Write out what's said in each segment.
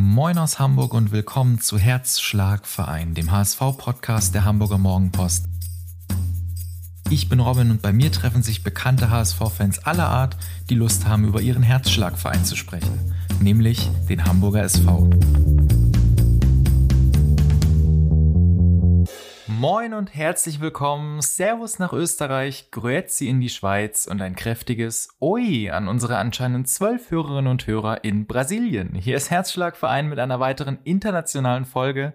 Moin aus Hamburg und willkommen zu Herzschlagverein, dem HSV-Podcast der Hamburger Morgenpost. Ich bin Robin und bei mir treffen sich bekannte HSV-Fans aller Art, die Lust haben, über ihren Herzschlagverein zu sprechen, nämlich den Hamburger SV. Moin und herzlich willkommen. Servus nach Österreich, Grüezi in die Schweiz und ein kräftiges Oi an unsere anscheinend zwölf Hörerinnen und Hörer in Brasilien. Hier ist Herzschlagverein mit einer weiteren internationalen Folge.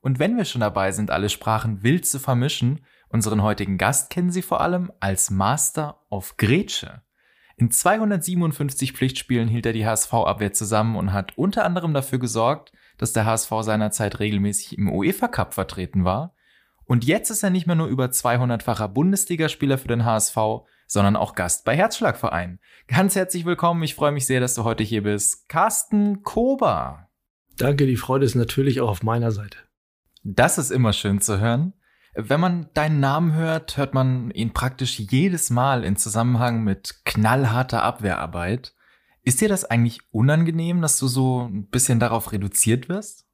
Und wenn wir schon dabei sind, alle Sprachen wild zu vermischen, unseren heutigen Gast kennen Sie vor allem als Master of Grätsche. In 257 Pflichtspielen hielt er die HSV-Abwehr zusammen und hat unter anderem dafür gesorgt, dass der HSV seinerzeit regelmäßig im UEFA Cup vertreten war und jetzt ist er nicht mehr nur über 200-facher Bundesligaspieler für den HSV, sondern auch Gast bei Herzschlagverein. Ganz herzlich willkommen. Ich freue mich sehr, dass du heute hier bist. Carsten Kober. Danke, die Freude ist natürlich auch auf meiner Seite. Das ist immer schön zu hören. Wenn man deinen Namen hört, hört man ihn praktisch jedes Mal in Zusammenhang mit knallharter Abwehrarbeit. Ist dir das eigentlich unangenehm, dass du so ein bisschen darauf reduziert wirst?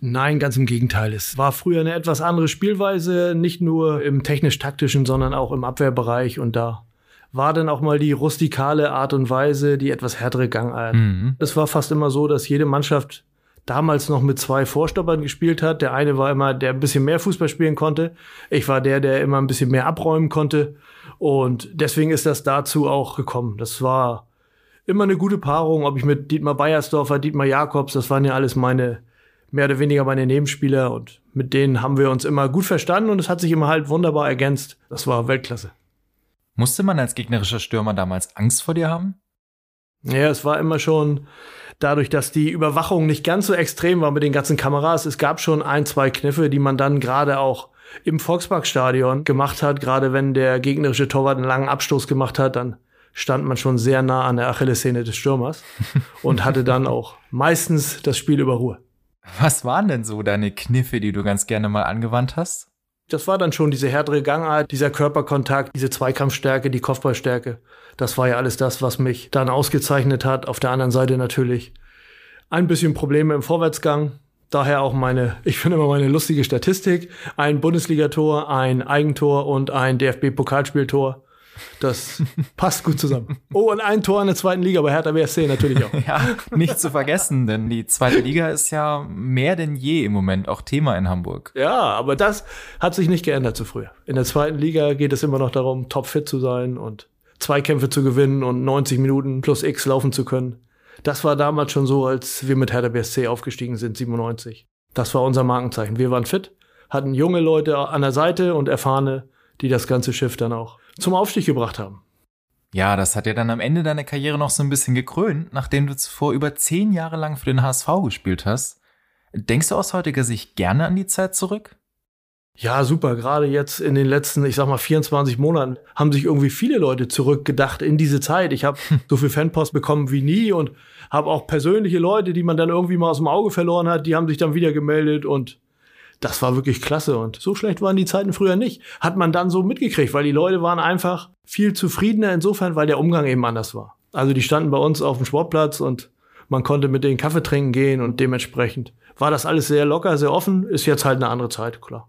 Nein, ganz im Gegenteil. Es war früher eine etwas andere Spielweise, nicht nur im technisch-taktischen, sondern auch im Abwehrbereich. Und da war dann auch mal die rustikale Art und Weise, die etwas härtere Gangart. Mhm. Es war fast immer so, dass jede Mannschaft damals noch mit zwei Vorstoppern gespielt hat. Der eine war immer, der ein bisschen mehr Fußball spielen konnte. Ich war der, der immer ein bisschen mehr abräumen konnte. Und deswegen ist das dazu auch gekommen. Das war immer eine gute Paarung, ob ich mit Dietmar Beiersdorfer, Dietmar Jakobs, das waren ja alles meine mehr oder weniger meine Nebenspieler und mit denen haben wir uns immer gut verstanden und es hat sich immer halt wunderbar ergänzt. Das war Weltklasse. Musste man als gegnerischer Stürmer damals Angst vor dir haben? Ja, es war immer schon dadurch, dass die Überwachung nicht ganz so extrem war mit den ganzen Kameras. Es gab schon ein, zwei Kniffe, die man dann gerade auch im Volksparkstadion gemacht hat. Gerade wenn der gegnerische Torwart einen langen Abstoß gemacht hat, dann stand man schon sehr nah an der Achillessehne des Stürmers und hatte dann auch meistens das Spiel über Ruhe. Was waren denn so deine Kniffe, die du ganz gerne mal angewandt hast? Das war dann schon diese härtere Gangart, dieser Körperkontakt, diese Zweikampfstärke, die Kopfballstärke. Das war ja alles das, was mich dann ausgezeichnet hat. Auf der anderen Seite natürlich ein bisschen Probleme im Vorwärtsgang. Daher auch meine, ich finde immer meine lustige Statistik. Ein Bundesligator, ein Eigentor und ein DFB-Pokalspieltor. Das passt gut zusammen. Oh, und ein Tor in der zweiten Liga bei Hertha BSC natürlich auch. Ja, nicht zu vergessen, denn die zweite Liga ist ja mehr denn je im Moment auch Thema in Hamburg. Ja, aber das hat sich nicht geändert zu früher. In der zweiten Liga geht es immer noch darum, topfit zu sein und Zweikämpfe zu gewinnen und 90 Minuten plus X laufen zu können. Das war damals schon so, als wir mit Hertha BSC aufgestiegen sind, 97. Das war unser Markenzeichen. Wir waren fit, hatten junge Leute an der Seite und erfahrene, die das ganze Schiff dann auch zum Aufstieg gebracht haben. Ja, das hat ja dann am Ende deiner Karriere noch so ein bisschen gekrönt, nachdem du zuvor über zehn Jahre lang für den HSV gespielt hast. Denkst du aus heutiger Sicht gerne an die Zeit zurück? Ja, super. Gerade jetzt in den letzten, ich sag mal, 24 Monaten haben sich irgendwie viele Leute zurückgedacht in diese Zeit. Ich habe so viel Fanpost bekommen wie nie und habe auch persönliche Leute, die man dann irgendwie mal aus dem Auge verloren hat, die haben sich dann wieder gemeldet und das war wirklich klasse und so schlecht waren die Zeiten früher nicht. Hat man dann so mitgekriegt, weil die Leute waren einfach viel zufriedener insofern, weil der Umgang eben anders war. Also die standen bei uns auf dem Sportplatz und man konnte mit denen Kaffee trinken gehen und dementsprechend war das alles sehr locker, sehr offen. Ist jetzt halt eine andere Zeit, klar.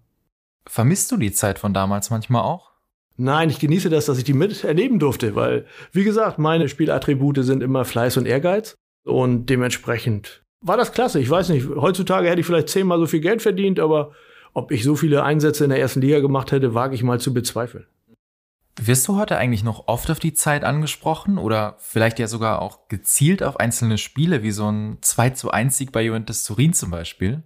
Vermisst du die Zeit von damals manchmal auch? Nein, ich genieße das, dass ich die miterleben durfte, weil, wie gesagt, meine Spielattribute sind immer Fleiß und Ehrgeiz und dementsprechend war das klasse. Ich weiß nicht, heutzutage hätte ich vielleicht zehnmal so viel Geld verdient, aber ob ich so viele Einsätze in der ersten Liga gemacht hätte, wage ich mal zu bezweifeln. Wirst du heute eigentlich noch oft auf die Zeit angesprochen oder vielleicht ja sogar auch gezielt auf einzelne Spiele, wie so ein 2 zu 1 Sieg bei Juventus Turin zum Beispiel?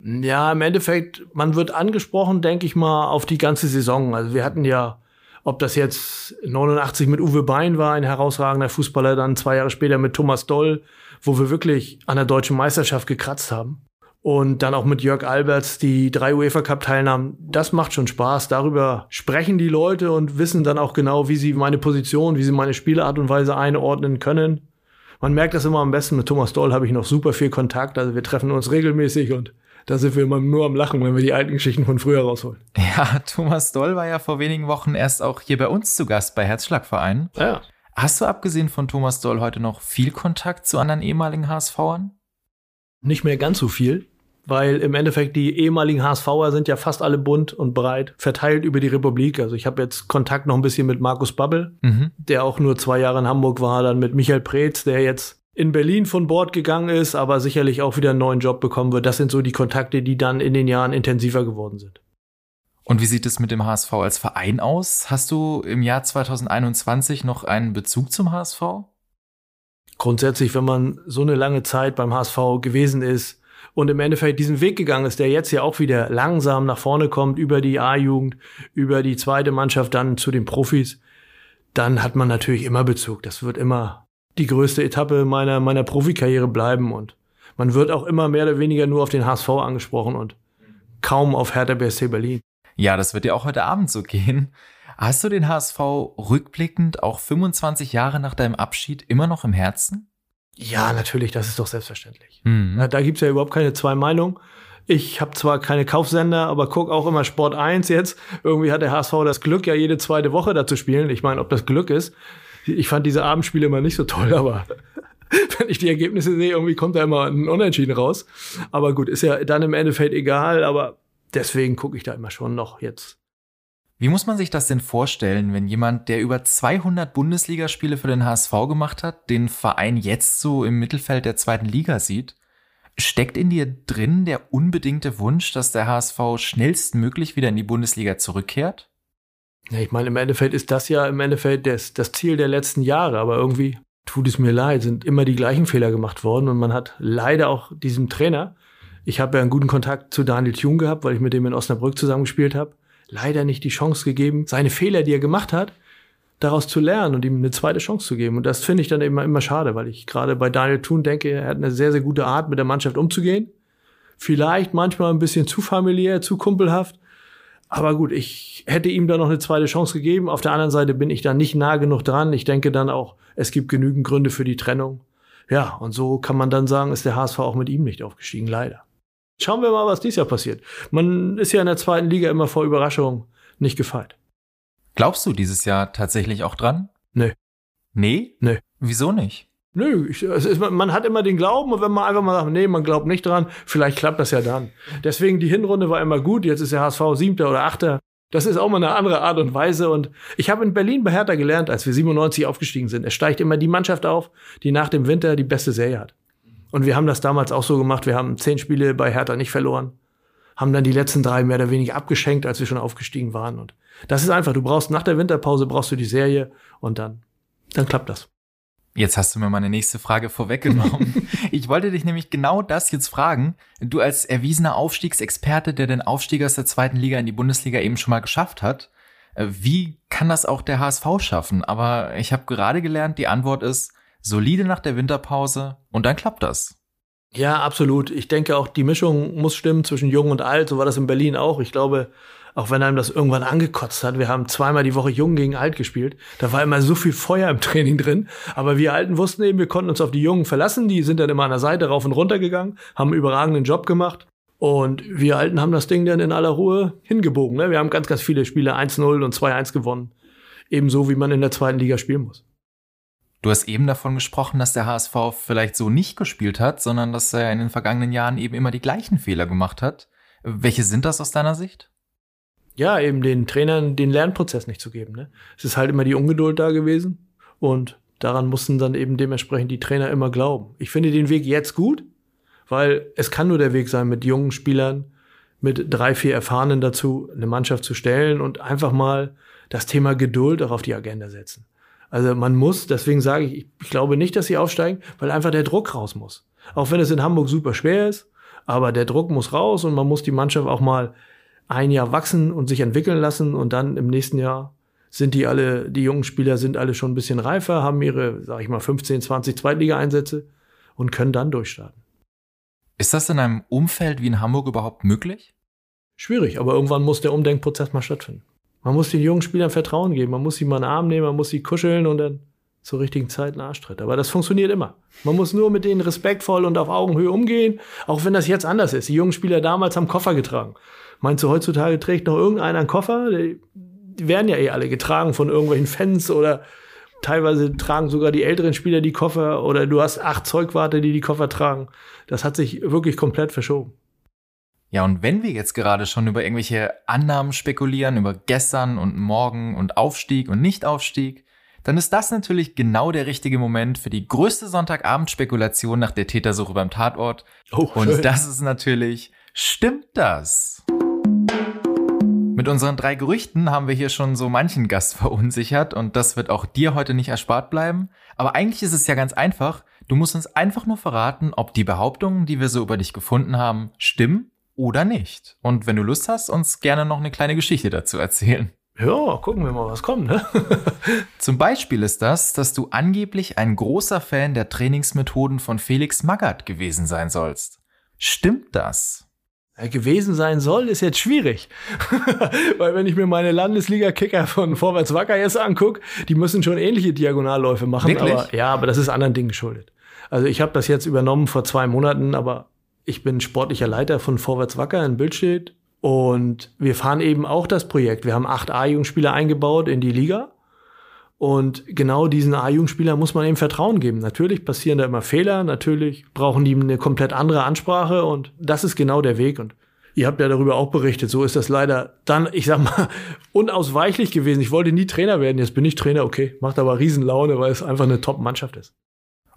Ja, im Endeffekt, man wird angesprochen, denke ich mal, auf die ganze Saison. Also wir hatten ja, ob das jetzt 89 mit Uwe Bein war, ein herausragender Fußballer, dann zwei Jahre später mit Thomas Doll, wo wir wirklich an der deutschen Meisterschaft gekratzt haben. Und dann auch mit Jörg Alberts die drei UEFA Cup Teilnahmen. Das macht schon Spaß. Darüber sprechen die Leute und wissen dann auch genau, wie sie meine Position, wie sie meine Spielart und Weise einordnen können. Man merkt das immer am besten. Mit Thomas Doll habe ich noch super viel Kontakt. Also wir treffen uns regelmäßig und da sind wir immer nur am Lachen, wenn wir die alten Geschichten von früher rausholen. Ja, Thomas Doll war ja vor wenigen Wochen erst auch hier bei uns zu Gast bei Herzschlagverein. Ja. Hast du abgesehen von Thomas Doll heute noch viel Kontakt zu anderen ehemaligen HSVern? Nicht mehr ganz so viel, weil im Endeffekt die ehemaligen HSVer sind ja fast alle bunt und breit verteilt über die Republik. Also ich habe jetzt Kontakt noch ein bisschen mit Markus Babbel, mhm. der auch nur zwei Jahre in Hamburg war, dann mit Michael Preetz, der jetzt in Berlin von Bord gegangen ist, aber sicherlich auch wieder einen neuen Job bekommen wird. Das sind so die Kontakte, die dann in den Jahren intensiver geworden sind. Und wie sieht es mit dem HSV als Verein aus? Hast du im Jahr 2021 noch einen Bezug zum HSV? Grundsätzlich, wenn man so eine lange Zeit beim HSV gewesen ist und im Endeffekt diesen Weg gegangen ist, der jetzt ja auch wieder langsam nach vorne kommt, über die A-Jugend, über die zweite Mannschaft, dann zu den Profis, dann hat man natürlich immer Bezug. Das wird immer die größte Etappe meiner, meiner Profikarriere bleiben und man wird auch immer mehr oder weniger nur auf den HSV angesprochen und kaum auf Hertha BSC Berlin. Ja, das wird dir auch heute Abend so gehen. Hast du den HSV rückblickend auch 25 Jahre nach deinem Abschied immer noch im Herzen? Ja, natürlich, das ist doch selbstverständlich. Mhm. Da gibt's ja überhaupt keine zwei Meinungen. Ich habe zwar keine Kaufsender, aber guck auch immer Sport 1 jetzt. Irgendwie hat der HSV das Glück, ja jede zweite Woche da zu spielen. Ich meine, ob das Glück ist. Ich fand diese Abendspiele immer nicht so toll, aber wenn ich die Ergebnisse sehe, irgendwie kommt da immer ein Unentschieden raus. Aber gut, ist ja dann im Endeffekt egal. Aber deswegen gucke ich da immer schon noch jetzt. Wie muss man sich das denn vorstellen, wenn jemand, der über 200 Bundesligaspiele für den HSV gemacht hat, den Verein jetzt so im Mittelfeld der zweiten Liga sieht? Steckt in dir drin der unbedingte Wunsch, dass der HSV schnellstmöglich wieder in die Bundesliga zurückkehrt? Ja, ich meine, im Endeffekt ist das ja im Endeffekt das, das Ziel der letzten Jahre, aber irgendwie tut es mir leid, sind immer die gleichen Fehler gemacht worden und man hat leider auch diesem Trainer, ich habe ja einen guten Kontakt zu Daniel Thune gehabt, weil ich mit dem in Osnabrück zusammengespielt habe. Leider nicht die Chance gegeben, seine Fehler, die er gemacht hat, daraus zu lernen und ihm eine zweite Chance zu geben. Und das finde ich dann immer, immer schade, weil ich gerade bei Daniel Thun denke, er hat eine sehr, sehr gute Art, mit der Mannschaft umzugehen. Vielleicht manchmal ein bisschen zu familiär, zu kumpelhaft. Aber gut, ich hätte ihm da noch eine zweite Chance gegeben. Auf der anderen Seite bin ich da nicht nah genug dran. Ich denke dann auch, es gibt genügend Gründe für die Trennung. Ja, und so kann man dann sagen, ist der HSV auch mit ihm nicht aufgestiegen, leider. Schauen wir mal, was dieses Jahr passiert. Man ist ja in der zweiten Liga immer vor Überraschungen nicht gefeit. Glaubst du dieses Jahr tatsächlich auch dran? Nö. Nee? Nö. Wieso nicht? Nö, ich, ist, man hat immer den Glauben und wenn man einfach mal sagt, nee, man glaubt nicht dran, vielleicht klappt das ja dann. Deswegen die Hinrunde war immer gut, jetzt ist der HSV siebter oder achter. Das ist auch mal eine andere Art und Weise und ich habe in Berlin bei Hertha gelernt, als wir 97 aufgestiegen sind. Es steigt immer die Mannschaft auf, die nach dem Winter die beste Serie hat. Und wir haben das damals auch so gemacht. Wir haben zehn Spiele bei Hertha nicht verloren. Haben dann die letzten drei mehr oder weniger abgeschenkt, als wir schon aufgestiegen waren. Und das ist einfach, du brauchst nach der Winterpause brauchst du die Serie und dann, dann klappt das. Jetzt hast du mir meine nächste Frage vorweggenommen. ich wollte dich nämlich genau das jetzt fragen. Du als erwiesener Aufstiegsexperte, der den Aufstieg aus der zweiten Liga in die Bundesliga eben schon mal geschafft hat, äh, wie kann das auch der HSV schaffen? Aber ich habe gerade gelernt, die Antwort ist, solide nach der Winterpause und dann klappt das. Ja, absolut. Ich denke auch, die Mischung muss stimmen zwischen Jung und Alt. So war das in Berlin auch. Ich glaube, auch wenn einem das irgendwann angekotzt hat, wir haben zweimal die Woche Jung gegen Alt gespielt. Da war immer so viel Feuer im Training drin. Aber wir Alten wussten eben, wir konnten uns auf die Jungen verlassen. Die sind dann immer an der Seite rauf und runter gegangen, haben einen überragenden Job gemacht. Und wir Alten haben das Ding dann in aller Ruhe hingebogen. Ne? Wir haben ganz, ganz viele Spiele 1-0 und 2-1 gewonnen. Ebenso wie man in der zweiten Liga spielen muss. Du hast eben davon gesprochen, dass der HSV vielleicht so nicht gespielt hat, sondern dass er in den vergangenen Jahren eben immer die gleichen Fehler gemacht hat. Welche sind das aus deiner Sicht? Ja, eben den Trainern den Lernprozess nicht zu geben. Ne? Es ist halt immer die Ungeduld da gewesen und daran mussten dann eben dementsprechend die Trainer immer glauben. Ich finde den Weg jetzt gut, weil es kann nur der Weg sein, mit jungen Spielern, mit drei, vier Erfahrenen dazu eine Mannschaft zu stellen und einfach mal das Thema Geduld auch auf die Agenda setzen. Also man muss, deswegen sage ich, ich glaube nicht, dass sie aufsteigen, weil einfach der Druck raus muss. Auch wenn es in Hamburg super schwer ist, aber der Druck muss raus und man muss die Mannschaft auch mal ein Jahr wachsen und sich entwickeln lassen und dann im nächsten Jahr sind die alle, die jungen Spieler sind alle schon ein bisschen reifer, haben ihre, sag ich mal, 15, 20 Zweitliga-Einsätze und können dann durchstarten. Ist das in einem Umfeld wie in Hamburg überhaupt möglich? Schwierig, aber irgendwann muss der Umdenkprozess mal stattfinden. Man muss den jungen Spielern Vertrauen geben. Man muss sie mal in den Arm nehmen, man muss sie kuscheln und dann zur richtigen Zeit einen Arschtritt. Aber das funktioniert immer. Man muss nur mit denen respektvoll und auf Augenhöhe umgehen, auch wenn das jetzt anders ist. Die jungen Spieler damals haben Koffer getragen. Meinst du, heutzutage trägt noch irgendeiner einen Koffer? Die werden ja eh alle getragen von irgendwelchen Fans oder Teilweise tragen sogar die älteren Spieler die Koffer oder du hast acht Zeugwarte, die die Koffer tragen. Das hat sich wirklich komplett verschoben. Ja, und wenn wir jetzt gerade schon über irgendwelche Annahmen spekulieren, über gestern und morgen und Aufstieg und Nichtaufstieg, dann ist das natürlich genau der richtige Moment für die größte Sonntagabend-Spekulation nach der Tätersuche beim Tatort. Oh, und das ist natürlich, stimmt das? Mit unseren drei Gerüchten haben wir hier schon so manchen Gast verunsichert und das wird auch dir heute nicht erspart bleiben. Aber eigentlich ist es ja ganz einfach. Du musst uns einfach nur verraten, ob die Behauptungen, die wir so über dich gefunden haben, stimmen oder nicht. Und wenn du Lust hast, uns gerne noch eine kleine Geschichte dazu erzählen. Ja, gucken wir mal, was kommt, ne? Zum Beispiel ist das, dass du angeblich ein großer Fan der Trainingsmethoden von Felix Magath gewesen sein sollst. Stimmt das? gewesen sein soll, ist jetzt schwierig. Weil wenn ich mir meine Landesliga-Kicker von Vorwärts Wacker jetzt angucke, die müssen schon ähnliche Diagonalläufe machen. Wirklich? Aber, ja, aber das ist anderen Dingen geschuldet. Also ich habe das jetzt übernommen vor zwei Monaten, aber ich bin sportlicher Leiter von Vorwärts Wacker in Bildstedt. Und wir fahren eben auch das Projekt. Wir haben acht A-Jugendspieler eingebaut in die Liga. Und genau diesen A-Jugendspielern muss man eben Vertrauen geben. Natürlich passieren da immer Fehler, natürlich brauchen die eine komplett andere Ansprache und das ist genau der Weg. Und ihr habt ja darüber auch berichtet, so ist das leider dann, ich sag mal, unausweichlich gewesen. Ich wollte nie Trainer werden, jetzt bin ich Trainer, okay, macht aber Riesenlaune, weil es einfach eine Top-Mannschaft ist.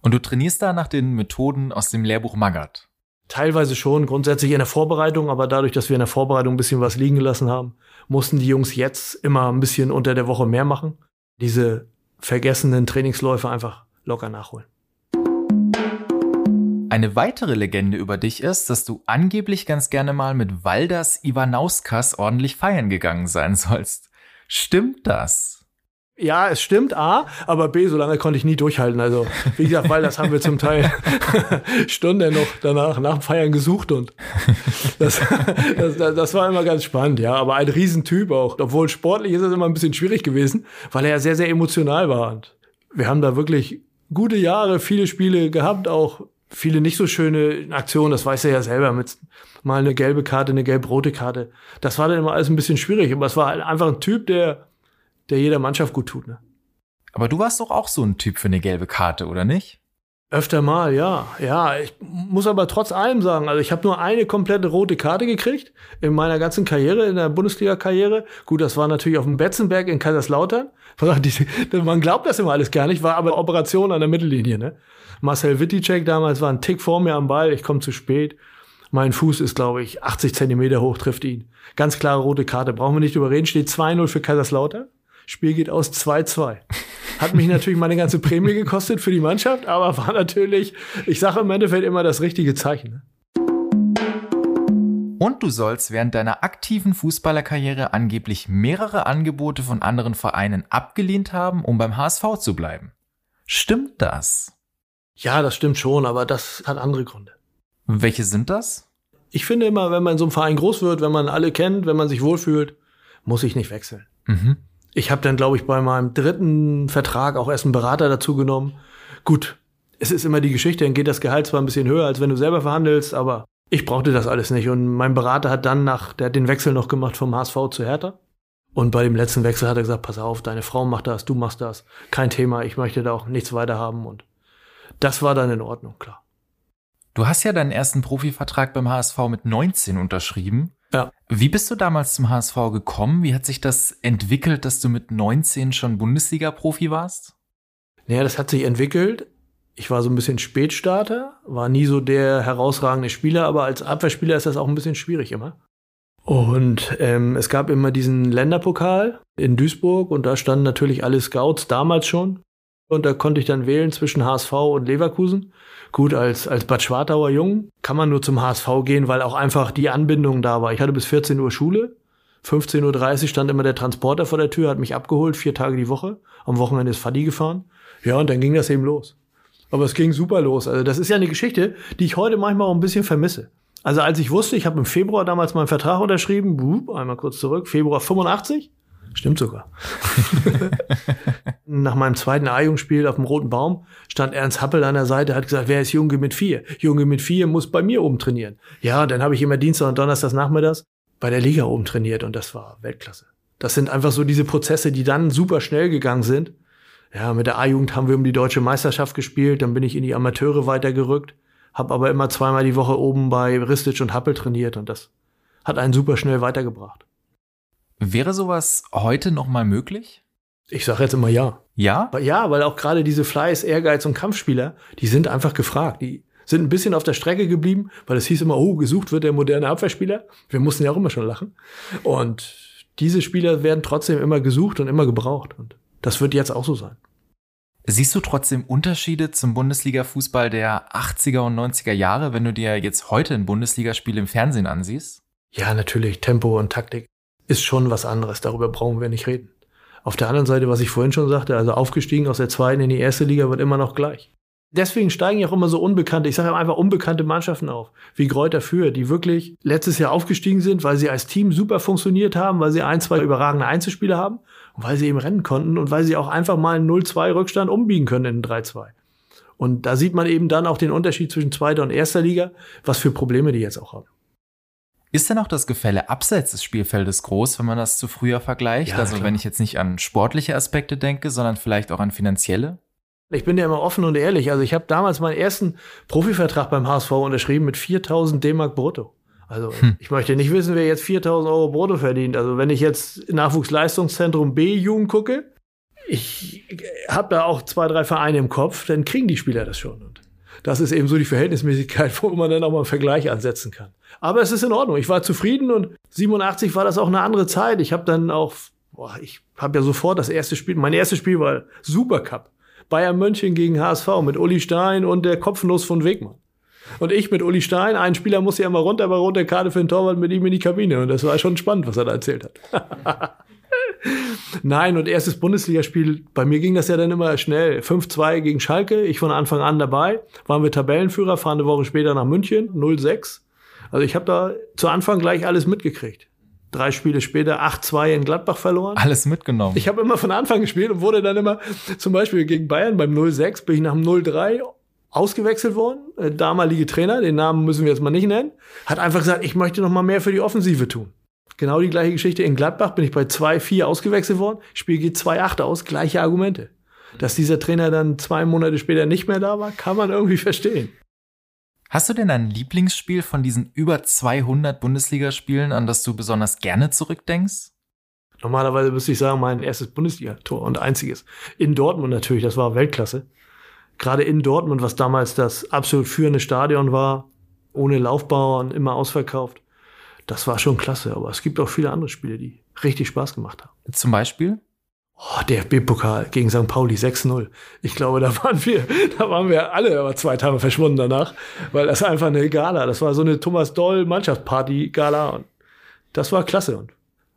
Und du trainierst da nach den Methoden aus dem Lehrbuch Magath? Teilweise schon, grundsätzlich in der Vorbereitung, aber dadurch, dass wir in der Vorbereitung ein bisschen was liegen gelassen haben, mussten die Jungs jetzt immer ein bisschen unter der Woche mehr machen diese vergessenen Trainingsläufe einfach locker nachholen. Eine weitere Legende über dich ist, dass du angeblich ganz gerne mal mit Waldas Ivanauskas ordentlich feiern gegangen sein sollst. Stimmt das? Ja, es stimmt, A, aber B, so lange konnte ich nie durchhalten. Also, wie gesagt, weil das haben wir zum Teil Stunden noch danach, nach dem Feiern gesucht und das, das, das war immer ganz spannend, ja. Aber ein Riesentyp auch. Obwohl sportlich ist es immer ein bisschen schwierig gewesen, weil er ja sehr, sehr emotional war. Und wir haben da wirklich gute Jahre, viele Spiele gehabt, auch viele nicht so schöne Aktionen, das weiß er ja selber, mit mal eine gelbe Karte, eine gelb-rote Karte. Das war dann immer alles ein bisschen schwierig, aber es war halt einfach ein Typ, der der jeder Mannschaft gut tut. Ne? Aber du warst doch auch so ein Typ für eine gelbe Karte, oder nicht? Öfter mal, ja. Ja, ich muss aber trotz allem sagen, also ich habe nur eine komplette rote Karte gekriegt in meiner ganzen Karriere, in der Bundesliga-Karriere. Gut, das war natürlich auf dem Betzenberg in Kaiserslautern. Man glaubt das immer alles gar nicht, war aber Operation an der Mittellinie. Ne? Marcel Witticek damals war ein Tick vor mir am Ball, ich komme zu spät. Mein Fuß ist, glaube ich, 80 Zentimeter hoch, trifft ihn. Ganz klare rote Karte, brauchen wir nicht überreden, steht 2-0 für Kaiserslautern. Spiel geht aus 2-2. Hat mich natürlich meine ganze Prämie gekostet für die Mannschaft, aber war natürlich, ich sage im Endeffekt immer das richtige Zeichen. Ne? Und du sollst während deiner aktiven Fußballerkarriere angeblich mehrere Angebote von anderen Vereinen abgelehnt haben, um beim HSV zu bleiben. Stimmt das? Ja, das stimmt schon, aber das hat andere Gründe. Welche sind das? Ich finde immer, wenn man in so einem Verein groß wird, wenn man alle kennt, wenn man sich wohlfühlt, muss ich nicht wechseln. Mhm. Ich habe dann, glaube ich, bei meinem dritten Vertrag auch erst einen Berater dazu genommen. Gut, es ist immer die Geschichte, dann geht das Gehalt zwar ein bisschen höher, als wenn du selber verhandelst, aber ich brauchte das alles nicht. Und mein Berater hat dann nach, der hat den Wechsel noch gemacht vom HSV zu Hertha. Und bei dem letzten Wechsel hat er gesagt, pass auf, deine Frau macht das, du machst das. Kein Thema, ich möchte da auch nichts weiter haben. Und das war dann in Ordnung, klar. Du hast ja deinen ersten Profivertrag beim HSV mit 19 unterschrieben. Ja. Wie bist du damals zum HSV gekommen? Wie hat sich das entwickelt, dass du mit 19 schon Bundesliga-Profi warst? Naja, das hat sich entwickelt. Ich war so ein bisschen Spätstarter, war nie so der herausragende Spieler, aber als Abwehrspieler ist das auch ein bisschen schwierig immer. Und ähm, es gab immer diesen Länderpokal in Duisburg und da standen natürlich alle Scouts damals schon. Und da konnte ich dann wählen zwischen HSV und Leverkusen. Gut, als, als Bad Schwartauer Jung kann man nur zum HSV gehen, weil auch einfach die Anbindung da war. Ich hatte bis 14 Uhr Schule. 15.30 Uhr stand immer der Transporter vor der Tür, hat mich abgeholt, vier Tage die Woche. Am Wochenende ist Fadi gefahren. Ja, und dann ging das eben los. Aber es ging super los. Also das ist ja eine Geschichte, die ich heute manchmal auch ein bisschen vermisse. Also als ich wusste, ich habe im Februar damals meinen Vertrag unterschrieben, einmal kurz zurück, Februar 85, Stimmt sogar. Nach meinem zweiten A-Jugendspiel auf dem Roten Baum stand Ernst Happel an der Seite, hat gesagt, wer ist Junge mit vier? Junge mit vier muss bei mir oben trainieren. Ja, dann habe ich immer Dienstag und Donnerstag nachmittags bei der Liga oben trainiert und das war Weltklasse. Das sind einfach so diese Prozesse, die dann super schnell gegangen sind. Ja, mit der A-Jugend haben wir um die deutsche Meisterschaft gespielt, dann bin ich in die Amateure weitergerückt, habe aber immer zweimal die Woche oben bei Ristic und Happel trainiert und das hat einen super schnell weitergebracht. Wäre sowas heute noch mal möglich? Ich sage jetzt immer ja. Ja? Ja, weil auch gerade diese Fleiß, Ehrgeiz und Kampfspieler, die sind einfach gefragt. Die sind ein bisschen auf der Strecke geblieben, weil es hieß immer, oh, gesucht wird der moderne Abwehrspieler. Wir mussten ja auch immer schon lachen. Und diese Spieler werden trotzdem immer gesucht und immer gebraucht. Und das wird jetzt auch so sein. Siehst du trotzdem Unterschiede zum Bundesliga-Fußball der 80er und 90er Jahre, wenn du dir jetzt heute ein Bundesligaspiel im Fernsehen ansiehst? Ja, natürlich. Tempo und Taktik ist schon was anderes. Darüber brauchen wir nicht reden. Auf der anderen Seite, was ich vorhin schon sagte, also aufgestiegen aus der zweiten in die erste Liga wird immer noch gleich. Deswegen steigen ja auch immer so unbekannte, ich sage einfach unbekannte Mannschaften auf, wie Kräuter Fürth, die wirklich letztes Jahr aufgestiegen sind, weil sie als Team super funktioniert haben, weil sie ein, zwei überragende Einzelspieler haben und weil sie eben rennen konnten und weil sie auch einfach mal einen 0-2 Rückstand umbiegen können in einen 3-2. Und da sieht man eben dann auch den Unterschied zwischen zweiter und erster Liga, was für Probleme die jetzt auch haben. Ist denn auch das Gefälle abseits des Spielfeldes groß, wenn man das zu früher vergleicht? Ja, also klar. wenn ich jetzt nicht an sportliche Aspekte denke, sondern vielleicht auch an finanzielle? Ich bin ja immer offen und ehrlich. Also ich habe damals meinen ersten Profivertrag beim HSV unterschrieben mit 4000 D-Mark brutto. Also hm. ich möchte nicht wissen, wer jetzt 4000 Euro brutto verdient. Also wenn ich jetzt Nachwuchsleistungszentrum B-Jugend gucke, ich habe da auch zwei, drei Vereine im Kopf, dann kriegen die Spieler das schon. Und das ist eben so die Verhältnismäßigkeit, wo man dann auch mal einen Vergleich ansetzen kann. Aber es ist in Ordnung. Ich war zufrieden und 87 war das auch eine andere Zeit. Ich habe dann auch, boah, ich habe ja sofort das erste Spiel, mein erstes Spiel war Supercup. Bayern München gegen HSV mit Uli Stein und der Kopfnuss von Wegmann. Und ich mit Uli Stein, ein Spieler muss ja immer runter, aber runter Karte für den Torwart mit ihm in die Kabine. Und das war schon spannend, was er da erzählt hat. Nein, und erstes Bundesligaspiel, bei mir ging das ja dann immer schnell. 5-2 gegen Schalke, ich von Anfang an dabei. Waren wir Tabellenführer, fahren eine Woche später nach München, 0-6. Also ich habe da zu Anfang gleich alles mitgekriegt. Drei Spiele später 8-2 in Gladbach verloren. Alles mitgenommen. Ich habe immer von Anfang gespielt und wurde dann immer, zum Beispiel gegen Bayern beim 0-6, bin ich nach dem 0-3 ausgewechselt worden. Der äh, damalige Trainer, den Namen müssen wir jetzt mal nicht nennen, hat einfach gesagt, ich möchte noch mal mehr für die Offensive tun. Genau die gleiche Geschichte in Gladbach, bin ich bei 2-4 ausgewechselt worden. Spiel geht 2-8 aus, gleiche Argumente. Dass dieser Trainer dann zwei Monate später nicht mehr da war, kann man irgendwie verstehen. Hast du denn ein Lieblingsspiel von diesen über 200 Bundesligaspielen, an das du besonders gerne zurückdenkst? Normalerweise müsste ich sagen, mein erstes Bundesliga-Tor und einziges. In Dortmund natürlich, das war Weltklasse. Gerade in Dortmund, was damals das absolut führende Stadion war, ohne Laufbauern, immer ausverkauft. Das war schon klasse, aber es gibt auch viele andere Spiele, die richtig Spaß gemacht haben. Zum Beispiel? Oh, DFB-Pokal gegen St. Pauli 6-0. Ich glaube, da waren wir, da waren wir alle aber zwei Tage verschwunden danach, weil das einfach eine Gala, das war so eine Thomas Doll Mannschaftsparty-Gala und das war klasse. Und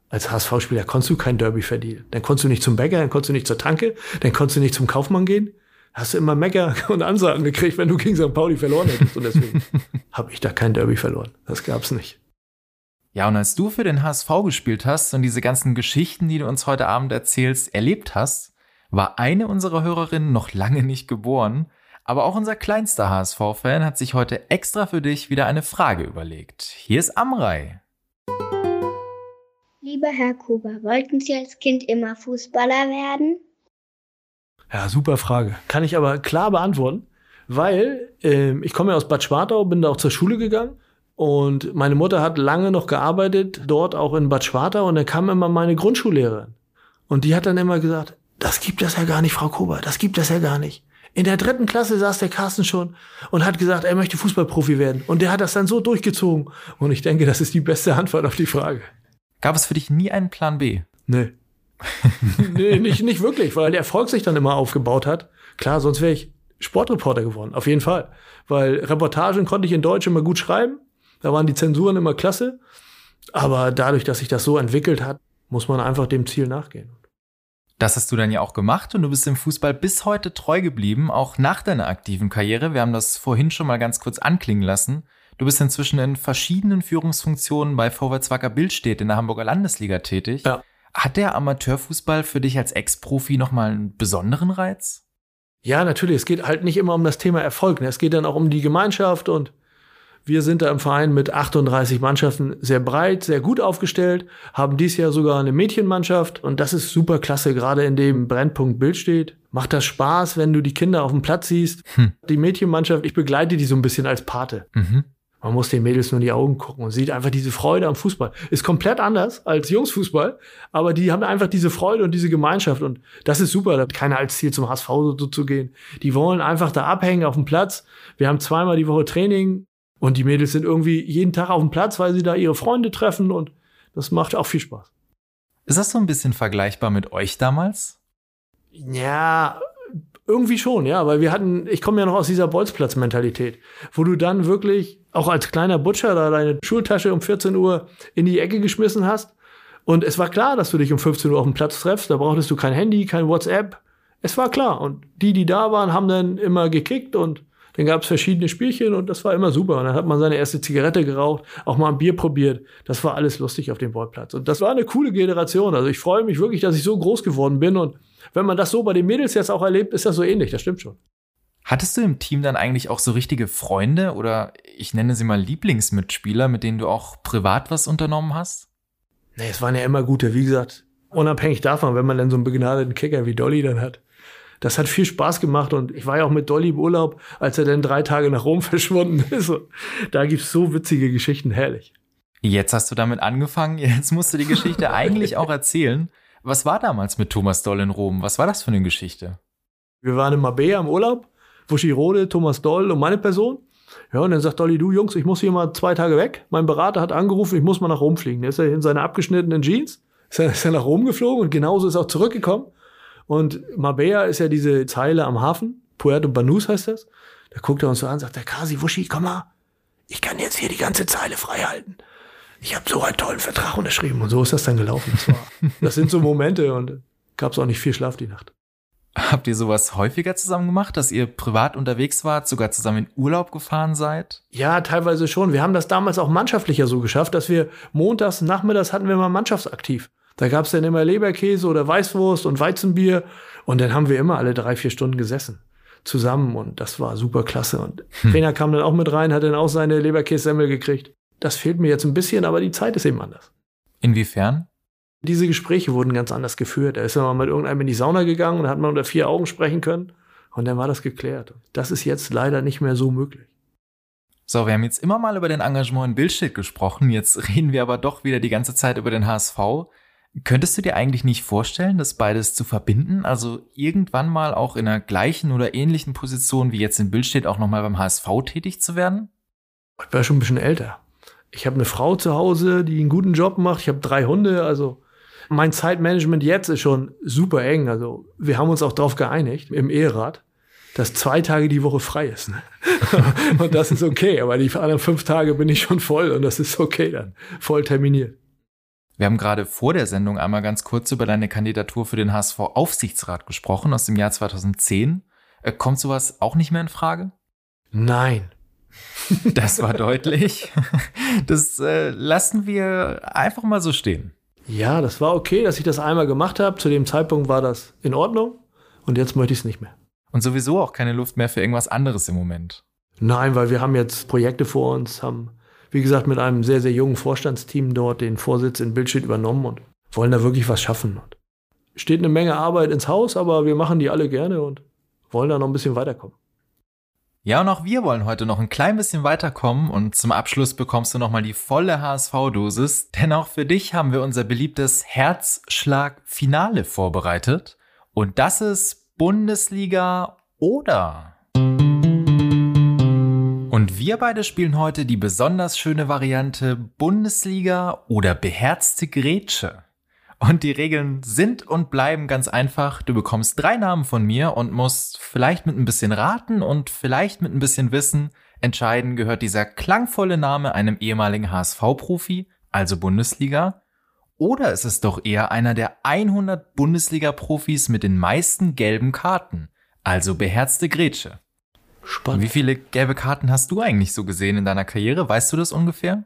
als HSV-Spieler konntest du kein Derby verdienen. Dann konntest du nicht zum Bäcker, dann konntest du nicht zur Tanke, dann konntest du nicht zum Kaufmann gehen. Hast du immer Mecker und Ansagen gekriegt, wenn du gegen St. Pauli verloren hättest. Und deswegen habe ich da kein Derby verloren. Das gab's nicht. Ja, und als du für den HSV gespielt hast und diese ganzen Geschichten, die du uns heute Abend erzählst, erlebt hast, war eine unserer Hörerinnen noch lange nicht geboren, aber auch unser kleinster HSV-Fan hat sich heute extra für dich wieder eine Frage überlegt. Hier ist Amrei. Lieber Herr Kuber, wollten Sie als Kind immer Fußballer werden? Ja, super Frage. Kann ich aber klar beantworten, weil äh, ich komme ja aus Bad Schwartau, bin da auch zur Schule gegangen und meine Mutter hat lange noch gearbeitet, dort auch in Bad Schwartau, und dann kam immer meine Grundschullehrerin. Und die hat dann immer gesagt, das gibt es ja gar nicht, Frau Kober, das gibt es ja gar nicht. In der dritten Klasse saß der Carsten schon und hat gesagt, er möchte Fußballprofi werden. Und der hat das dann so durchgezogen. Und ich denke, das ist die beste Antwort auf die Frage. Gab es für dich nie einen Plan B? Nee. nee, nicht, nicht wirklich, weil der Erfolg sich dann immer aufgebaut hat. Klar, sonst wäre ich Sportreporter geworden, auf jeden Fall. Weil Reportagen konnte ich in Deutsch immer gut schreiben da waren die Zensuren immer klasse. Aber dadurch, dass sich das so entwickelt hat, muss man einfach dem Ziel nachgehen. Das hast du dann ja auch gemacht und du bist dem Fußball bis heute treu geblieben, auch nach deiner aktiven Karriere. Wir haben das vorhin schon mal ganz kurz anklingen lassen. Du bist inzwischen in verschiedenen Führungsfunktionen bei Vorwärts Wacker Bildstedt in der Hamburger Landesliga tätig. Ja. Hat der Amateurfußball für dich als Ex-Profi nochmal einen besonderen Reiz? Ja, natürlich. Es geht halt nicht immer um das Thema Erfolg. Ne? Es geht dann auch um die Gemeinschaft und Wir sind da im Verein mit 38 Mannschaften sehr breit, sehr gut aufgestellt, haben dies Jahr sogar eine Mädchenmannschaft und das ist super klasse, gerade in dem Brennpunkt Bild steht. Macht das Spaß, wenn du die Kinder auf dem Platz siehst. Hm. Die Mädchenmannschaft, ich begleite die so ein bisschen als Pate. Mhm. Man muss den Mädels nur in die Augen gucken und sieht einfach diese Freude am Fußball. Ist komplett anders als Jungsfußball, aber die haben einfach diese Freude und diese Gemeinschaft und das ist super. Da hat keiner als Ziel zum HSV so zu gehen. Die wollen einfach da abhängen auf dem Platz. Wir haben zweimal die Woche Training und die Mädels sind irgendwie jeden Tag auf dem Platz, weil sie da ihre Freunde treffen und das macht auch viel Spaß. Ist das so ein bisschen vergleichbar mit euch damals? Ja, irgendwie schon, ja, weil wir hatten, ich komme ja noch aus dieser Bolzplatz-Mentalität, wo du dann wirklich auch als kleiner Butcher da deine Schultasche um 14 Uhr in die Ecke geschmissen hast. Und es war klar, dass du dich um 15 Uhr auf dem Platz treffst. Da brauchtest du kein Handy, kein WhatsApp. Es war klar. Und die, die da waren, haben dann immer gekickt und dann gab es verschiedene Spielchen und das war immer super. Und dann hat man seine erste Zigarette geraucht, auch mal ein Bier probiert. Das war alles lustig auf dem Ballplatz. Und das war eine coole Generation. Also ich freue mich wirklich, dass ich so groß geworden bin und wenn man das so bei den Mädels jetzt auch erlebt, ist das so ähnlich, das stimmt schon. Hattest du im Team dann eigentlich auch so richtige Freunde oder ich nenne sie mal Lieblingsmitspieler, mit denen du auch privat was unternommen hast? Nee, es waren ja immer gute, wie gesagt, unabhängig davon, wenn man dann so einen begnadeten Kicker wie Dolly dann hat. Das hat viel Spaß gemacht und ich war ja auch mit Dolly im Urlaub, als er dann drei Tage nach Rom verschwunden ist. Da gibt's so witzige Geschichten, herrlich. Jetzt hast du damit angefangen, jetzt musst du die Geschichte eigentlich auch erzählen. Was war damals mit Thomas Doll in Rom? Was war das für eine Geschichte? Wir waren in Mabea im Urlaub, Wuschirode, Thomas Doll und meine Person. Ja, und dann sagt Dolly, du Jungs, ich muss hier mal zwei Tage weg. Mein Berater hat angerufen, ich muss mal nach Rom fliegen. Der ist ja in seiner abgeschnittenen Jeans, ist er, ist er nach Rom geflogen und genauso ist er auch zurückgekommen. Und Mabea ist ja diese Zeile am Hafen, Puerto Banús heißt das. Da guckt er uns so an, sagt der Kasi, Wuschi, komm mal, ich kann jetzt hier die ganze Zeile frei halten ich habe so einen tollen Vertrag unterschrieben und so ist das dann gelaufen. Das, war, das sind so Momente und gab es auch nicht viel Schlaf die Nacht. Habt ihr sowas häufiger zusammen gemacht, dass ihr privat unterwegs wart, sogar zusammen in Urlaub gefahren seid? Ja, teilweise schon. Wir haben das damals auch mannschaftlicher so geschafft, dass wir montags, nachmittags hatten wir mal mannschaftsaktiv. Da gab es dann immer Leberkäse oder Weißwurst und Weizenbier und dann haben wir immer alle drei, vier Stunden gesessen zusammen und das war super klasse. Und hm. Trainer kam dann auch mit rein, hat dann auch seine Leberkässemmel gekriegt. Das fehlt mir jetzt ein bisschen, aber die Zeit ist eben anders. Inwiefern? Diese Gespräche wurden ganz anders geführt. Da ist man mit irgendeinem in die Sauna gegangen und hat man unter vier Augen sprechen können und dann war das geklärt. Das ist jetzt leider nicht mehr so möglich. So, wir haben jetzt immer mal über den Engagement in Bildstedt gesprochen. Jetzt reden wir aber doch wieder die ganze Zeit über den HSV. Könntest du dir eigentlich nicht vorstellen, das beides zu verbinden? Also irgendwann mal auch in einer gleichen oder ähnlichen Position wie jetzt in Bildstedt auch nochmal beim HSV tätig zu werden? Ich war schon ein bisschen älter. Ich habe eine Frau zu Hause, die einen guten Job macht. Ich habe drei Hunde. Also mein Zeitmanagement jetzt ist schon super eng. Also wir haben uns auch darauf geeinigt im Eherat, dass zwei Tage die Woche frei ist. Ne? und das ist okay. Aber die anderen fünf Tage bin ich schon voll und das ist okay dann. Voll terminiert. Wir haben gerade vor der Sendung einmal ganz kurz über deine Kandidatur für den HSV-Aufsichtsrat gesprochen aus dem Jahr 2010. Äh, kommt sowas auch nicht mehr in Frage? Nein. Das war deutlich. Das äh, lassen wir einfach mal so stehen. Ja, das war okay, dass ich das einmal gemacht habe. Zu dem Zeitpunkt war das in Ordnung und jetzt möchte ich es nicht mehr. Und sowieso auch keine Luft mehr für irgendwas anderes im Moment. Nein, weil wir haben jetzt Projekte vor uns, haben, wie gesagt, mit einem sehr, sehr jungen Vorstandsteam dort den Vorsitz in Bildschild übernommen und wollen da wirklich was schaffen. Und steht eine Menge Arbeit ins Haus, aber wir machen die alle gerne und wollen da noch ein bisschen weiterkommen. Ja, und auch wir wollen heute noch ein klein bisschen weiterkommen und zum Abschluss bekommst du nochmal die volle HSV-Dosis, denn auch für dich haben wir unser beliebtes Herzschlag-Finale vorbereitet. Und das ist Bundesliga oder. Und wir beide spielen heute die besonders schöne Variante Bundesliga oder beherzte Grätsche. Und die Regeln sind und bleiben ganz einfach. Du bekommst drei Namen von mir und musst vielleicht mit ein bisschen raten und vielleicht mit ein bisschen Wissen entscheiden, gehört dieser klangvolle Name einem ehemaligen HSV-Profi, also Bundesliga, oder ist es doch eher einer der 100 Bundesliga-Profis mit den meisten gelben Karten, also beherzte Grätsche. Spannend. Wie viele gelbe Karten hast du eigentlich so gesehen in deiner Karriere? Weißt du das ungefähr?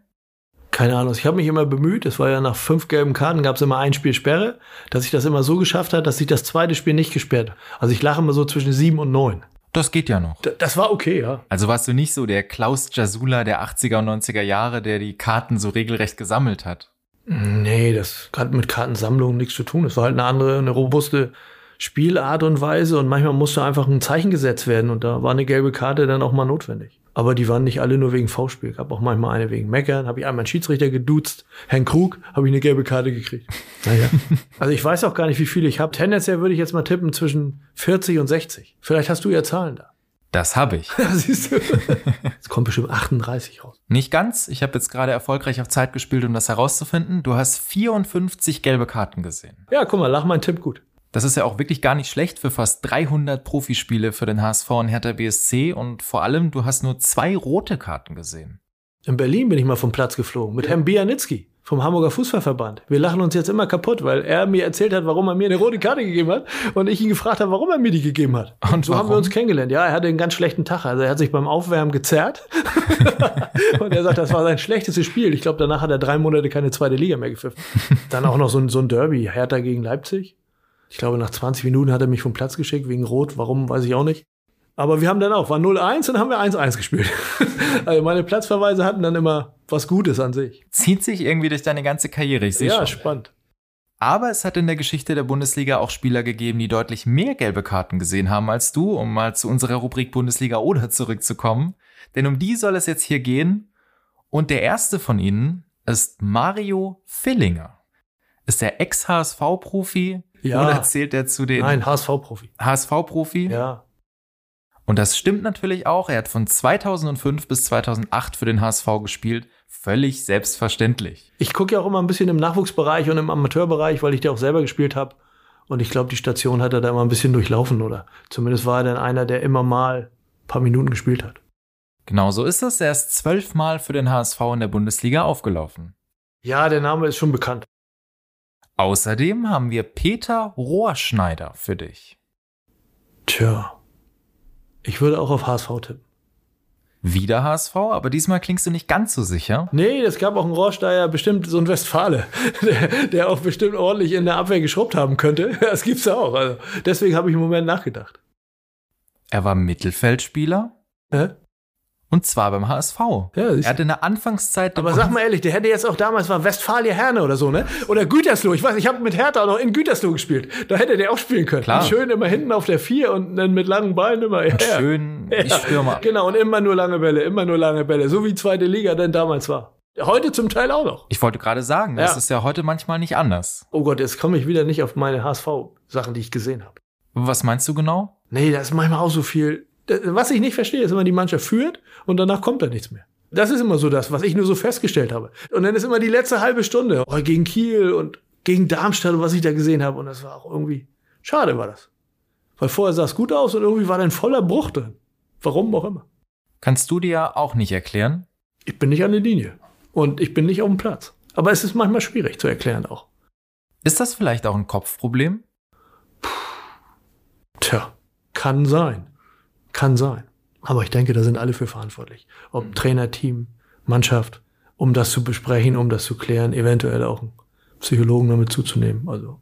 keine Ahnung, ich habe mich immer bemüht, es war ja nach fünf gelben Karten gab es immer ein Spiel Sperre, dass ich das immer so geschafft habe, dass ich das zweite Spiel nicht gesperrt. Also ich lache immer so zwischen sieben und neun. Das geht ja noch. D das war okay, ja. Also warst du nicht so der Klaus Jasula der 80er und 90er Jahre, der die Karten so regelrecht gesammelt hat? Nee, das hat mit Kartensammlung nichts zu tun. Es war halt eine andere, eine robuste Spielart und Weise und manchmal musste einfach ein Zeichen gesetzt werden und da war eine gelbe Karte dann auch mal notwendig. Aber die waren nicht alle nur wegen V-Spiel. Gab auch manchmal eine wegen Meckern. Habe ich einmal einen Schiedsrichter geduzt. Herrn Krug habe ich eine gelbe Karte gekriegt. Naja. also ich weiß auch gar nicht, wie viele ich habe. Tendenziell würde ich jetzt mal tippen zwischen 40 und 60. Vielleicht hast du ja Zahlen da. Das habe ich. Siehst du? Es kommt bestimmt 38 raus. Nicht ganz. Ich habe jetzt gerade erfolgreich auf Zeit gespielt, um das herauszufinden. Du hast 54 gelbe Karten gesehen. Ja, guck mal, lach mein Tipp gut. Das ist ja auch wirklich gar nicht schlecht für fast 300 Profispiele für den HSV und Hertha BSC und vor allem, du hast nur zwei rote Karten gesehen. In Berlin bin ich mal vom Platz geflogen mit Herrn Bianitzki vom Hamburger Fußballverband. Wir lachen uns jetzt immer kaputt, weil er mir erzählt hat, warum er mir eine rote Karte gegeben hat und ich ihn gefragt habe, warum er mir die gegeben hat. Und so warum? haben wir uns kennengelernt. Ja, er hatte einen ganz schlechten Tag. Also er hat sich beim Aufwärmen gezerrt und er sagt, das war sein schlechtestes Spiel. Ich glaube, danach hat er drei Monate keine zweite Liga mehr gepfiffen. Dann auch noch so ein, so ein Derby, Hertha gegen Leipzig. Ich glaube, nach 20 Minuten hat er mich vom Platz geschickt, wegen Rot. Warum, weiß ich auch nicht. Aber wir haben dann auch, war 0-1 und haben wir 1-1 gespielt. also meine Platzverweise hatten dann immer was Gutes an sich. Zieht sich irgendwie durch deine ganze Karriere, ich sehe ja, schon. Ja, spannend. Aber es hat in der Geschichte der Bundesliga auch Spieler gegeben, die deutlich mehr gelbe Karten gesehen haben als du, um mal zu unserer Rubrik Bundesliga oder zurückzukommen. Denn um die soll es jetzt hier gehen. Und der erste von ihnen ist Mario Fillinger. Ist der Ex-HSV-Profi, ja. Oder zählt er zu den. Nein, HSV-Profi. HSV-Profi? Ja. Und das stimmt natürlich auch. Er hat von 2005 bis 2008 für den HSV gespielt. Völlig selbstverständlich. Ich gucke ja auch immer ein bisschen im Nachwuchsbereich und im Amateurbereich, weil ich da auch selber gespielt habe. Und ich glaube, die Station hat er da immer ein bisschen durchlaufen, oder? Zumindest war er dann einer, der immer mal ein paar Minuten gespielt hat. Genau so ist es. Er ist zwölfmal für den HSV in der Bundesliga aufgelaufen. Ja, der Name ist schon bekannt. Außerdem haben wir Peter Rohrschneider für dich. Tja, ich würde auch auf HSV tippen. Wieder HSV, aber diesmal klingst du nicht ganz so sicher. Nee, es gab auch einen Rohrsteiger, bestimmt so ein Westfale, der, der, auch bestimmt ordentlich in der Abwehr geschrubbt haben könnte. Das gibt's auch. Also deswegen habe ich im Moment nachgedacht. Er war Mittelfeldspieler. Hä? Und zwar beim HSV. Ja, er hatte in der Anfangszeit. Aber sag mal ehrlich, der hätte jetzt auch damals war Westfalia Herne oder so, ne? Oder Gütersloh. Ich weiß, ich habe mit Hertha auch noch in Gütersloh gespielt. Da hätte der auch spielen können. Klar. Und schön immer hinten auf der Vier und dann mit langen Beinen immer. Ja, schön ja. die Stürmer. Genau, und immer nur lange Bälle, immer nur lange Bälle. So wie zweite Liga denn damals war. Heute zum Teil auch noch. Ich wollte gerade sagen, das Ja. ist ja heute manchmal nicht anders. Oh Gott, jetzt komme ich wieder nicht auf meine HSV-Sachen, die ich gesehen habe. Was meinst du genau? Nee, da ist manchmal auch so viel. Was ich nicht verstehe, ist immer, die Mannschaft führt und danach kommt da nichts mehr. Das ist immer so das, was ich nur so festgestellt habe. Und dann ist immer die letzte halbe Stunde oh, gegen Kiel und gegen Darmstadt, und was ich da gesehen habe. Und das war auch irgendwie schade, war das. Weil vorher sah es gut aus und irgendwie war da ein voller Bruch drin. Warum auch immer. Kannst du dir auch nicht erklären? Ich bin nicht an der Linie. Und ich bin nicht auf dem Platz. Aber es ist manchmal schwierig zu erklären auch. Ist das vielleicht auch ein Kopfproblem? Tja, kann sein. Kann sein. Aber ich denke, da sind alle für verantwortlich. Ob Trainer, Team, Mannschaft, um das zu besprechen, um das zu klären, eventuell auch einen Psychologen damit zuzunehmen. Also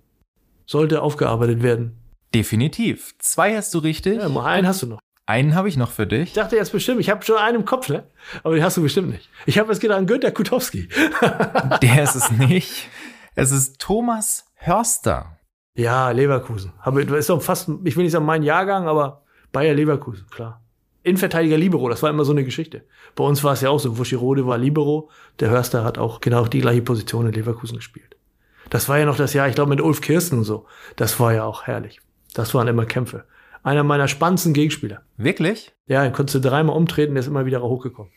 sollte aufgearbeitet werden. Definitiv. Zwei hast du richtig. Ja, einen hast du noch. Einen habe ich noch für dich. Ich dachte jetzt bestimmt, ich habe schon einen im Kopf, ne? Aber den hast du bestimmt nicht. Ich habe jetzt gedacht an Günter Kutowski. Der ist es nicht. Es ist Thomas Hörster. Ja, Leverkusen. Aber ist doch fast, ich will nicht sagen mein Jahrgang, aber Bayer Leverkusen, klar. Innenverteidiger Libero, das war immer so eine Geschichte. Bei uns war es ja auch so, Wuschirode war Libero, der Hörster hat auch genau die gleiche Position in Leverkusen gespielt. Das war ja noch das Jahr, ich glaube mit Ulf Kirsten und so. Das war ja auch herrlich. Das waren immer Kämpfe. Einer meiner spannendsten Gegenspieler. Wirklich? Ja, den konntest du dreimal umtreten, der ist immer wieder hochgekommen.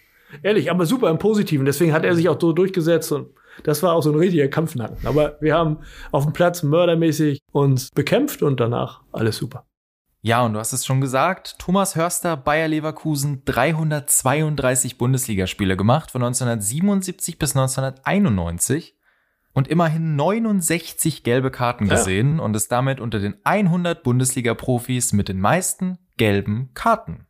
Ehrlich, aber super im Positiven. Deswegen hat er sich auch so durchgesetzt und das war auch so ein richtiger Kampfnacken. Aber wir haben auf dem Platz mördermäßig uns bekämpft und danach alles super. Ja, und du hast es schon gesagt, Thomas Hörster, Bayer Leverkusen, 332 Bundesligaspiele gemacht, von 1977 bis 1991 und immerhin 69 gelbe Karten Ja. gesehen und ist damit unter den 100 Bundesliga-Profis mit den meisten gelben Karten.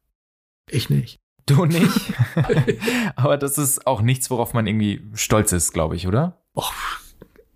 Ich nicht. Du nicht? Aber das ist auch nichts, worauf man irgendwie stolz ist, glaube ich, oder? Och,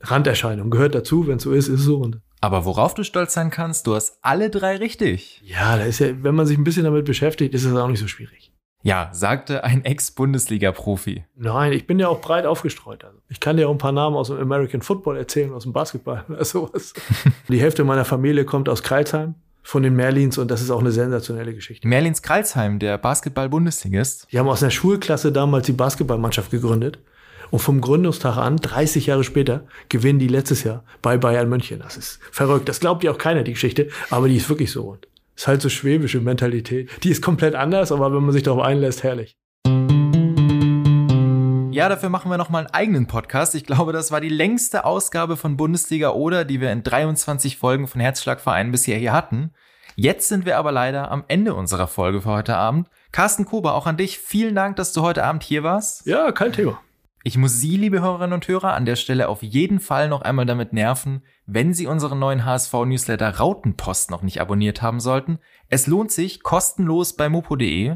Randerscheinung gehört dazu, wenn es so ist, ist es so. Und Aber worauf du stolz sein kannst, du hast alle drei richtig. Ja, da ist ja, wenn man sich ein bisschen damit beschäftigt, ist es auch nicht so schwierig. Ja, sagte ein Ex-Bundesliga-Profi. Nein, ich bin ja auch breit aufgestreut. Also ich kann dir auch ein paar Namen aus dem American Football erzählen, aus dem Basketball oder sowas. Die Hälfte meiner Familie kommt aus Kreilsheim von den Merlins und das ist auch eine sensationelle Geschichte. Merlins Kreilsheim, der Basketball-Bundesligist. Die haben aus einer Schulklasse damals die Basketballmannschaft gegründet. Und vom Gründungstag an, 30 Jahre später, gewinnen die letztes Jahr bei Bayern München. Das ist verrückt. Das glaubt ja auch keiner, die Geschichte. Aber die ist wirklich so. Und ist halt so schwäbische Mentalität. Die ist komplett anders, aber wenn man sich darauf einlässt, herrlich. Ja, dafür machen wir nochmal einen eigenen Podcast. Ich glaube, das war die längste Ausgabe von Bundesliga oder, die wir in 23 Folgen von Herzschlagverein bisher hier hatten. Jetzt sind wir aber leider am Ende unserer Folge für heute Abend. Carsten Kuber, auch an dich. Vielen Dank, dass du heute Abend hier warst. Ja, kein Thema. Ich muss Sie, liebe Hörerinnen und Hörer, an der Stelle auf jeden Fall noch einmal damit nerven, wenn Sie unseren neuen HSV-Newsletter Rautenpost noch nicht abonniert haben sollten. Es lohnt sich kostenlos bei mopo.de.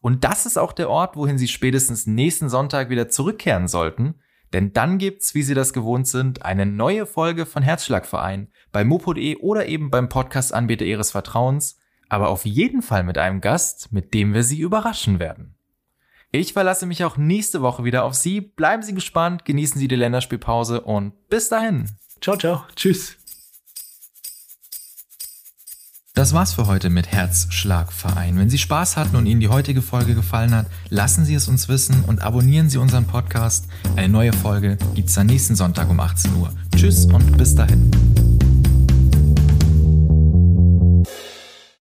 Und das ist auch der Ort, wohin Sie spätestens nächsten Sonntag wieder zurückkehren sollten. Denn dann gibt's, wie Sie das gewohnt sind, eine neue Folge von Herzschlagverein bei mopo.de oder eben beim Podcast-Anbieter Ihres Vertrauens. Aber auf jeden Fall mit einem Gast, mit dem wir Sie überraschen werden. Ich verlasse mich auch nächste Woche wieder auf Sie. Bleiben Sie gespannt, genießen Sie die Länderspielpause und bis dahin. Ciao, ciao. Tschüss. Das war's für heute mit Herzschlagverein. Wenn Sie Spaß hatten und Ihnen die heutige Folge gefallen hat, lassen Sie es uns wissen und abonnieren Sie unseren Podcast. Eine neue Folge gibt's am nächsten Sonntag um 18 Uhr. Tschüss und bis dahin.